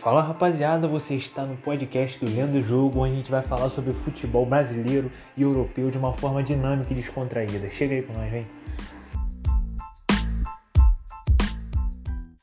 Fala rapaziada, você está no podcast do Lendo Jogo, onde a gente vai falar sobre o futebol brasileiro e europeu de uma forma dinâmica e descontraída. Chega aí com nós, vem.